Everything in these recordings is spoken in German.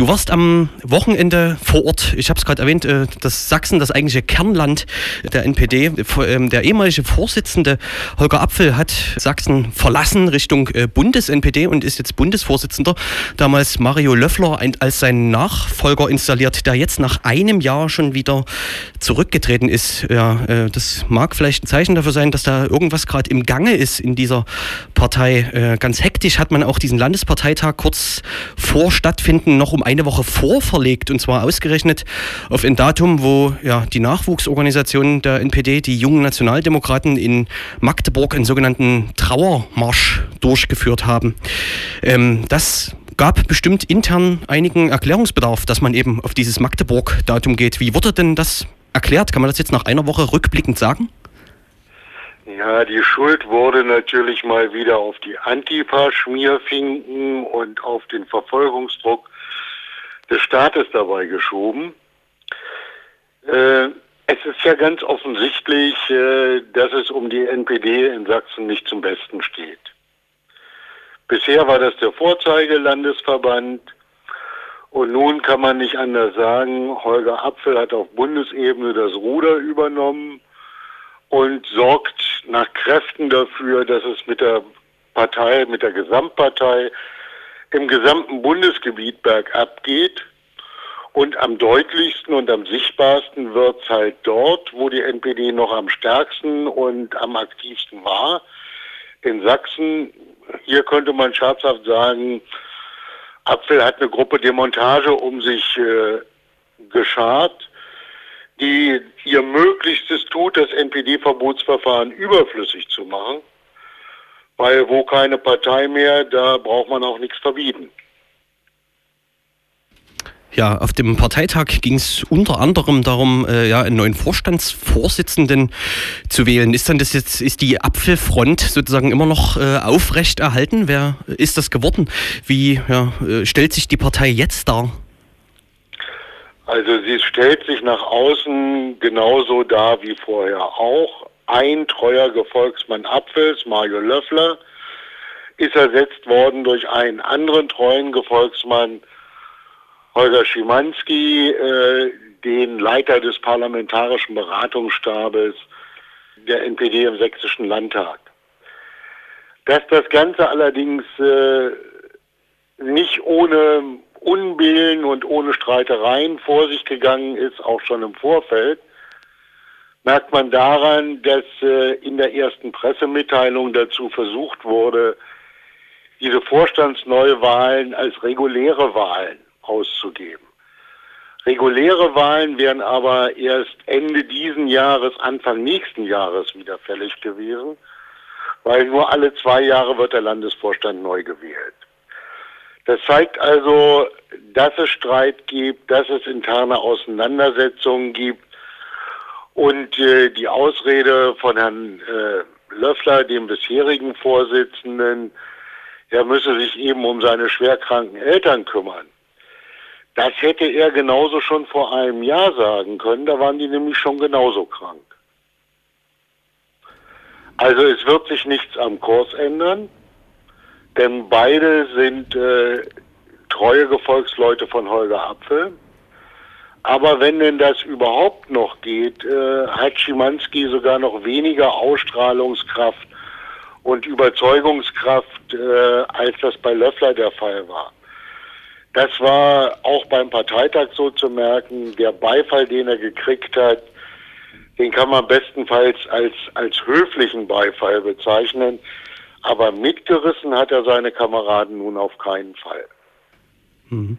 Du warst am Wochenende vor Ort. Ich habe es gerade erwähnt, äh, das Sachsen, das eigentliche Kernland der NPD. Ähm, der ehemalige Vorsitzende Holger Apfel hat Sachsen verlassen Richtung äh, Bundes-NPD und ist jetzt Bundesvorsitzender. Damals Mario Löffler als sein Nachfolger installiert, der jetzt nach einem Jahr schon wieder zurückgetreten ist. Ja, äh, das mag vielleicht ein Zeichen dafür sein, dass da irgendwas gerade im Gange ist in dieser Partei. Ganz hektisch hat man auch diesen Landesparteitag kurz vor Stattfinden noch um eine Woche vorverlegt und zwar ausgerechnet auf ein Datum, wo ja, die Nachwuchsorganisation der NPD, die jungen Nationaldemokraten in Magdeburg einen sogenannten Trauermarsch durchgeführt haben. Ähm, das gab bestimmt intern einigen Erklärungsbedarf, dass man eben auf dieses Magdeburg-Datum geht. Wie wurde denn das erklärt? Kann man das jetzt nach einer Woche rückblickend sagen? Ja, die Schuld wurde natürlich mal wieder auf die Antifa-Schmierfinken und auf den Verfolgungsdruck des Staates dabei geschoben. Äh, es ist ja ganz offensichtlich, äh, dass es um die NPD in Sachsen nicht zum Besten steht. Bisher war das der Vorzeigelandesverband und nun kann man nicht anders sagen, Holger Apfel hat auf Bundesebene das Ruder übernommen und sorgt nach Kräften dafür, dass es mit der Partei, mit der Gesamtpartei im gesamten Bundesgebiet bergab geht. Und am deutlichsten und am sichtbarsten wird es halt dort, wo die NPD noch am stärksten und am aktivsten war. In Sachsen, hier könnte man scherzhaft sagen, Apfel hat eine Gruppe Demontage um sich äh, geschart, die ihr Möglichstes tut, das NPD-Verbotsverfahren überflüssig zu machen. Weil wo keine Partei mehr, da braucht man auch nichts verbieten. Ja, auf dem Parteitag ging es unter anderem darum, äh, ja, einen neuen Vorstandsvorsitzenden zu wählen. Ist dann das jetzt, ist die Apfelfront sozusagen immer noch äh, aufrecht erhalten? Wer ist das geworden? Wie ja, äh, stellt sich die Partei jetzt dar? Also sie stellt sich nach außen genauso dar wie vorher auch ein treuer Gefolgsmann Apfels, Mario Löffler, ist ersetzt worden durch einen anderen treuen Gefolgsmann, Holger Schimanski, äh, den Leiter des Parlamentarischen Beratungsstabes der NPD im Sächsischen Landtag. Dass das Ganze allerdings äh, nicht ohne Unbillen und ohne Streitereien vor sich gegangen ist, auch schon im Vorfeld, merkt man daran, dass äh, in der ersten Pressemitteilung dazu versucht wurde, diese Vorstandsneuwahlen als reguläre Wahlen auszugeben. Reguläre Wahlen wären aber erst Ende diesen Jahres, Anfang nächsten Jahres wieder fällig gewesen, weil nur alle zwei Jahre wird der Landesvorstand neu gewählt. Das zeigt also, dass es Streit gibt, dass es interne Auseinandersetzungen gibt und äh, die Ausrede von Herrn äh, Löffler, dem bisherigen Vorsitzenden, er müsse sich eben um seine schwerkranken Eltern kümmern. Das hätte er genauso schon vor einem Jahr sagen können, da waren die nämlich schon genauso krank. Also es wird sich nichts am Kurs ändern, denn beide sind äh, treue Gefolgsleute von Holger Apfel. Aber wenn denn das überhaupt noch geht, äh, hat Schimanski sogar noch weniger Ausstrahlungskraft und Überzeugungskraft, äh, als das bei Löffler der Fall war. Das war auch beim Parteitag so zu merken. Der Beifall, den er gekriegt hat, den kann man bestenfalls als, als höflichen Beifall bezeichnen. Aber mitgerissen hat er seine Kameraden nun auf keinen Fall. Mhm.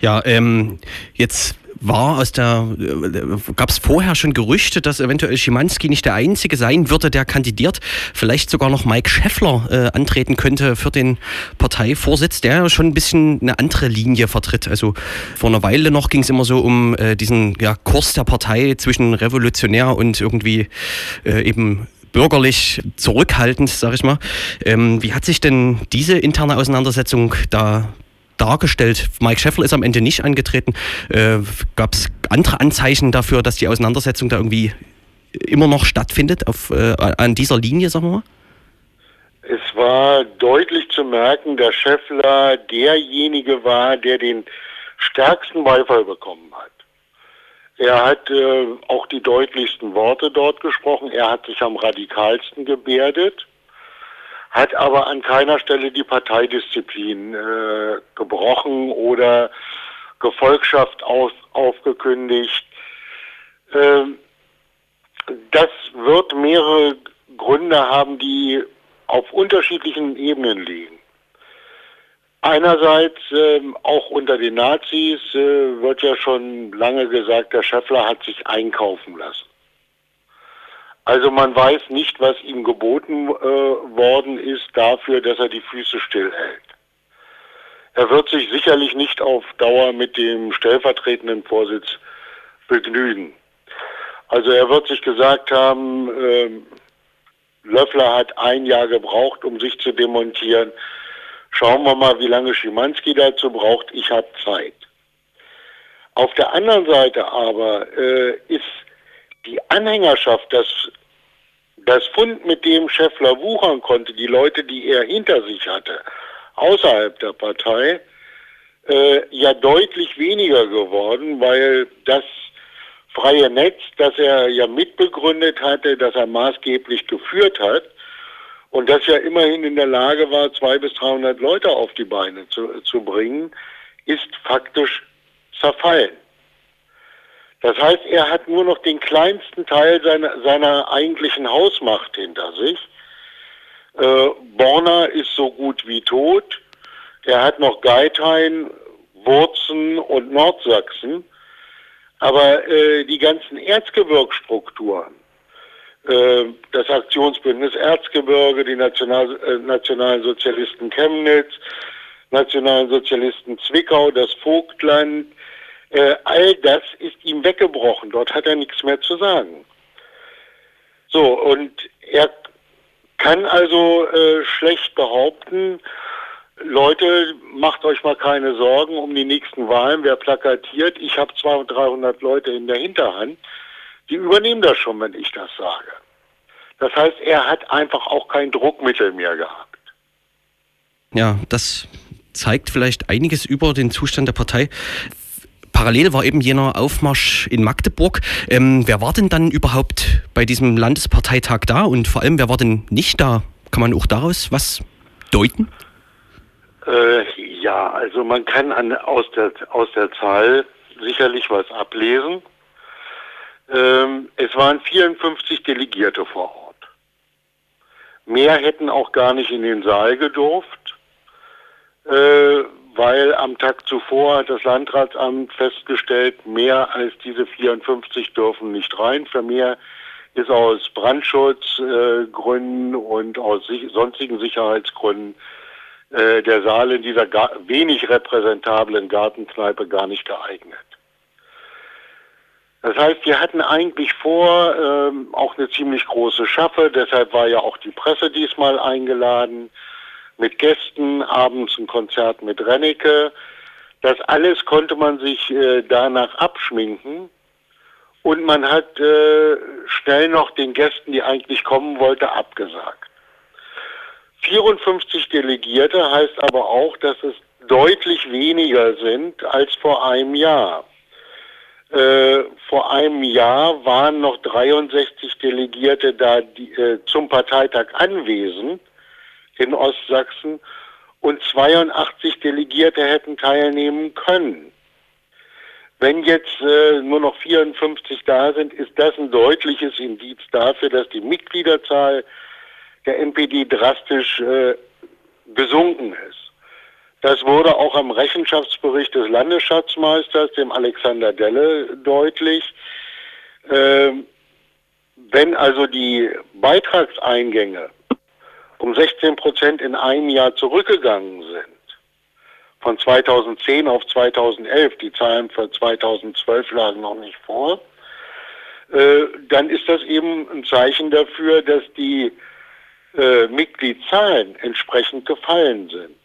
Ja, ähm, jetzt war aus der, äh, gab es vorher schon Gerüchte, dass eventuell Schimanski nicht der Einzige sein würde, der kandidiert. Vielleicht sogar noch Mike Scheffler äh, antreten könnte für den Parteivorsitz, der schon ein bisschen eine andere Linie vertritt. Also vor einer Weile noch ging es immer so um äh, diesen ja, Kurs der Partei zwischen revolutionär und irgendwie äh, eben bürgerlich zurückhaltend, sag ich mal. Ähm, wie hat sich denn diese interne Auseinandersetzung da dargestellt. Mike Scheffler ist am Ende nicht angetreten. Äh, Gab es andere Anzeichen dafür, dass die Auseinandersetzung da irgendwie immer noch stattfindet auf, äh, an dieser Linie, sagen wir mal? Es war deutlich zu merken, dass Scheffler derjenige war, der den stärksten Beifall bekommen hat. Er hat äh, auch die deutlichsten Worte dort gesprochen. Er hat sich am radikalsten gebärdet, hat aber an keiner Stelle die Parteidisziplin äh, gebrochen oder Gefolgschaft auf, aufgekündigt. Ähm, das wird mehrere Gründe haben, die auf unterschiedlichen Ebenen liegen. Einerseits ähm, auch unter den Nazis äh, wird ja schon lange gesagt, der Scheffler hat sich einkaufen lassen. Also man weiß nicht, was ihm geboten äh, worden ist dafür, dass er die Füße stillhält. Er wird sich sicherlich nicht auf Dauer mit dem stellvertretenden Vorsitz begnügen. Also er wird sich gesagt haben, äh, Löffler hat ein Jahr gebraucht, um sich zu demontieren. Schauen wir mal, wie lange Schimanski dazu braucht. Ich habe Zeit. Auf der anderen Seite aber äh, ist die Anhängerschaft, das, das Fund, mit dem Scheffler wuchern konnte, die Leute, die er hinter sich hatte, außerhalb der Partei, äh, ja deutlich weniger geworden, weil das freie Netz, das er ja mitbegründet hatte, das er maßgeblich geführt hat und das ja immerhin in der Lage war, zwei bis 300 Leute auf die Beine zu, zu bringen, ist faktisch zerfallen. Das heißt, er hat nur noch den kleinsten Teil seiner, seiner eigentlichen Hausmacht hinter sich. Äh, Borner ist so gut wie tot. Er hat noch Geithain, Wurzen und Nordsachsen. Aber äh, die ganzen Erzgebirgsstrukturen, äh, das Aktionsbündnis Erzgebirge, die National, äh, Nationalen Chemnitz, Nationalen Sozialisten Zwickau, das Vogtland, äh, all das ist ihm weggebrochen. Dort hat er nichts mehr zu sagen. So, und er kann also äh, schlecht behaupten, Leute, macht euch mal keine Sorgen um die nächsten Wahlen. Wer plakatiert, ich habe 200, 300 Leute in der Hinterhand, die übernehmen das schon, wenn ich das sage. Das heißt, er hat einfach auch kein Druckmittel mehr gehabt. Ja, das zeigt vielleicht einiges über den Zustand der Partei. Parallel war eben jener Aufmarsch in Magdeburg. Ähm, wer war denn dann überhaupt bei diesem Landesparteitag da und vor allem, wer war denn nicht da? Kann man auch daraus was deuten? Äh, ja, also man kann an, aus, der, aus der Zahl sicherlich was ablesen. Ähm, es waren 54 Delegierte vor Ort. Mehr hätten auch gar nicht in den Saal gedurft, äh, weil am Tag zuvor das Landratsamt festgestellt, mehr als diese 54 dürfen nicht rein. Für mehr ist aus Brandschutzgründen äh, und aus sich, sonstigen Sicherheitsgründen äh, der Saal in dieser wenig repräsentablen Gartenkneipe gar nicht geeignet. Das heißt, wir hatten eigentlich vor, ähm, auch eine ziemlich große Schaffe, deshalb war ja auch die Presse diesmal eingeladen, mit Gästen, abends ein Konzert mit Rennecke. Das alles konnte man sich äh, danach abschminken. Und man hat äh, schnell noch den Gästen, die eigentlich kommen wollten, abgesagt. 54 Delegierte heißt aber auch, dass es deutlich weniger sind als vor einem Jahr. Äh, vor einem Jahr waren noch 63 Delegierte da die, äh, zum Parteitag anwesend in Ostsachsen und 82 Delegierte hätten teilnehmen können. Wenn jetzt äh, nur noch 54 da sind, ist das ein deutliches Indiz dafür, dass die Mitgliederzahl der NPD drastisch äh, gesunken ist. Das wurde auch am Rechenschaftsbericht des Landesschatzmeisters, dem Alexander Delle, deutlich. Ähm, wenn also die Beitragseingänge um 16 Prozent in einem Jahr zurückgegangen sind, von 2010 auf 2011, die Zahlen für 2012 lagen noch nicht vor, äh, dann ist das eben ein Zeichen dafür, dass die äh, Mitgliedszahlen entsprechend gefallen sind.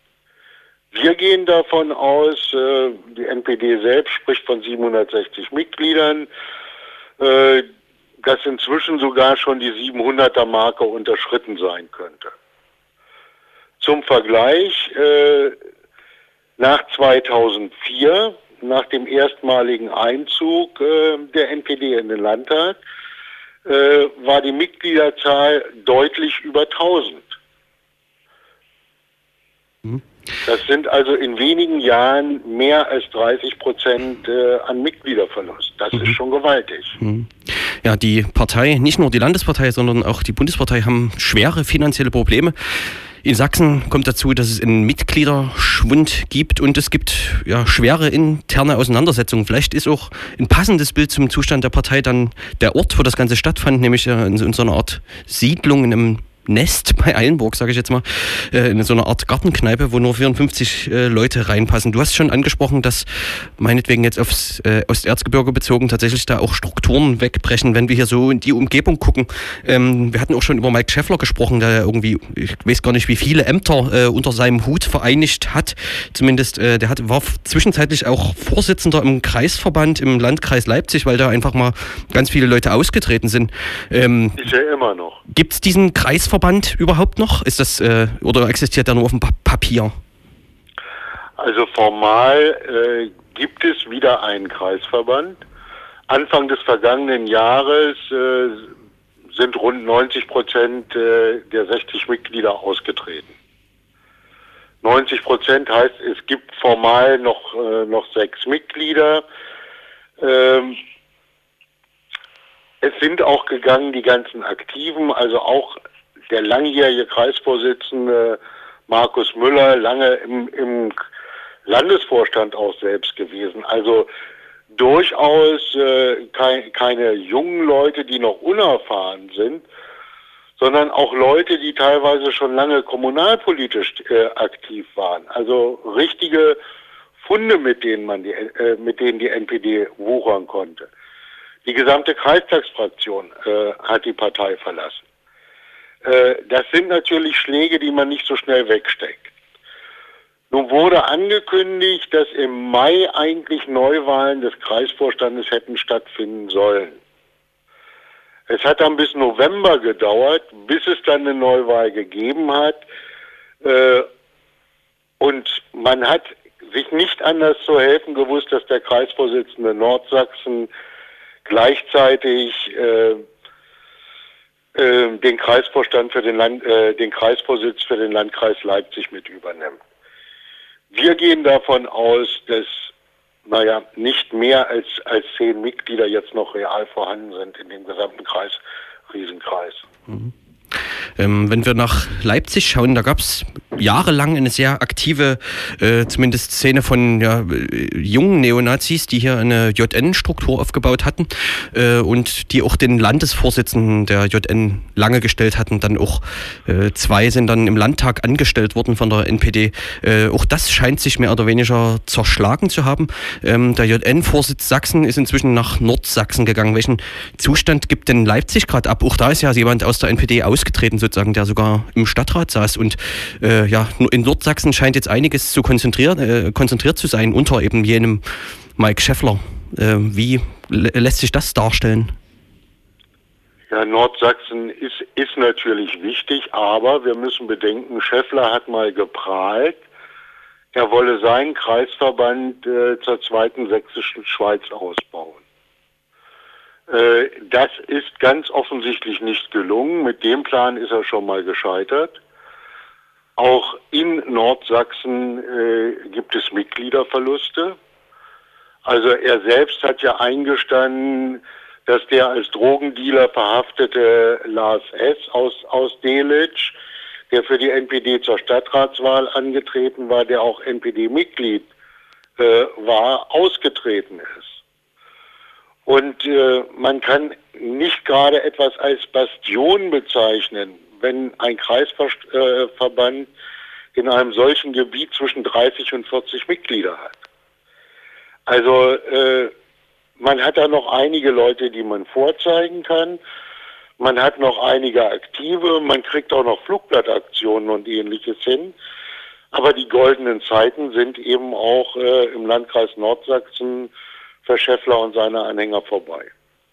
Wir gehen davon aus, äh, die NPD selbst spricht von 760 Mitgliedern, äh, dass inzwischen sogar schon die 700er Marke unterschritten sein könnte. Zum Vergleich, äh, nach 2004, nach dem erstmaligen Einzug äh, der NPD in den Landtag, äh, war die Mitgliederzahl deutlich über 1000. Mhm. Das sind also in wenigen Jahren mehr als 30 Prozent äh, an Mitgliederverlust. Das mhm. ist schon gewaltig. Mhm. Ja, die Partei, nicht nur die Landespartei, sondern auch die Bundespartei haben schwere finanzielle Probleme. In Sachsen kommt dazu, dass es einen Mitgliederschwund gibt und es gibt ja, schwere interne Auseinandersetzungen. Vielleicht ist auch ein passendes Bild zum Zustand der Partei dann der Ort, wo das Ganze stattfand, nämlich in so einer Art Siedlung in einem Nest bei Eilenburg, sage ich jetzt mal, äh, in so einer Art Gartenkneipe, wo nur 54 äh, Leute reinpassen. Du hast schon angesprochen, dass meinetwegen jetzt aufs äh, Osterzgebirge bezogen tatsächlich da auch Strukturen wegbrechen, wenn wir hier so in die Umgebung gucken. Ähm, wir hatten auch schon über Mike Scheffler gesprochen, der irgendwie, ich weiß gar nicht, wie viele Ämter unter seinem Hut vereinigt hat. Zumindest, der hat, war zwischenzeitlich auch Vorsitzender im Kreisverband im Landkreis Leipzig, weil da einfach mal ganz viele Leute ausgetreten sind. Ähm, ist ja immer noch. Gibt es diesen Kreisverband überhaupt noch? Ist das äh, oder existiert der nur auf dem pa Papier? Also formal äh, gibt es wieder einen Kreisverband. Anfang des vergangenen Jahres äh, sind rund 90 Prozent äh, der 60 Mitglieder ausgetreten. 90 Prozent heißt, es gibt formal noch, äh, noch sechs Mitglieder. Ähm, es sind auch gegangen die ganzen Aktiven, also auch der langjährige Kreisvorsitzende Markus Müller lange im, im Landesvorstand auch selbst gewesen. Also durchaus äh, kein, keine jungen Leute, die noch unerfahren sind, sondern auch Leute, die teilweise schon lange kommunalpolitisch äh, aktiv waren. Also richtige Funde, mit denen man die, äh, mit denen die NPD wuchern konnte. Die gesamte Kreistagsfraktion äh, hat die Partei verlassen. Äh, das sind natürlich Schläge, die man nicht so schnell wegsteckt. Nun wurde angekündigt, dass im Mai eigentlich Neuwahlen des Kreisvorstandes hätten stattfinden sollen. Es hat dann bis November gedauert, bis es dann eine Neuwahl gegeben hat. Äh, und man hat sich nicht anders zu helfen gewusst, dass der Kreisvorsitzende Nordsachsen gleichzeitig äh, äh, den Kreisvorstand für den Land, äh, den Kreisvorsitz für den Landkreis Leipzig mit übernimmt. Wir gehen davon aus, dass naja, nicht mehr als, als zehn Mitglieder jetzt noch real vorhanden sind in dem gesamten Kreis, Riesenkreis. Mhm. Ähm, wenn wir nach Leipzig schauen, da gab es jahrelang eine sehr aktive, äh, zumindest Szene von ja, jungen Neonazis, die hier eine JN-Struktur aufgebaut hatten äh, und die auch den Landesvorsitzenden der JN lange gestellt hatten. Dann auch äh, zwei sind dann im Landtag angestellt worden von der NPD. Äh, auch das scheint sich mehr oder weniger zerschlagen zu haben. Ähm, der JN-Vorsitz Sachsen ist inzwischen nach Nordsachsen gegangen. Welchen Zustand gibt denn Leipzig gerade ab? Auch da ist ja jemand aus der NPD ausgetreten sozusagen, der sogar im Stadtrat saß. Und äh, ja, in Nordsachsen scheint jetzt einiges zu konzentriert, äh, konzentriert zu sein unter eben jenem Mike Scheffler. Äh, wie lässt sich das darstellen? Ja, Nordsachsen ist, ist natürlich wichtig, aber wir müssen bedenken, Scheffler hat mal geprahlt, er wolle seinen Kreisverband äh, zur zweiten sächsischen Schweiz ausbauen. Äh, das ist ganz offensichtlich nicht gelungen. Mit dem Plan ist er schon mal gescheitert. Auch in Nordsachsen äh, gibt es Mitgliederverluste. Also er selbst hat ja eingestanden, dass der als Drogendealer verhaftete Lars S. aus, aus Delitzsch, der für die NPD zur Stadtratswahl angetreten war, der auch NPD-Mitglied äh, war, ausgetreten ist. Und äh, man kann nicht gerade etwas als Bastion bezeichnen, wenn ein Kreisverband in einem solchen Gebiet zwischen 30 und 40 Mitglieder hat. Also äh, man hat da noch einige Leute, die man vorzeigen kann. Man hat noch einige Aktive, man kriegt auch noch Flugblattaktionen und ähnliches hin. Aber die goldenen Zeiten sind eben auch äh, im Landkreis Nordsachsen für Scheffler und seine Anhänger vorbei.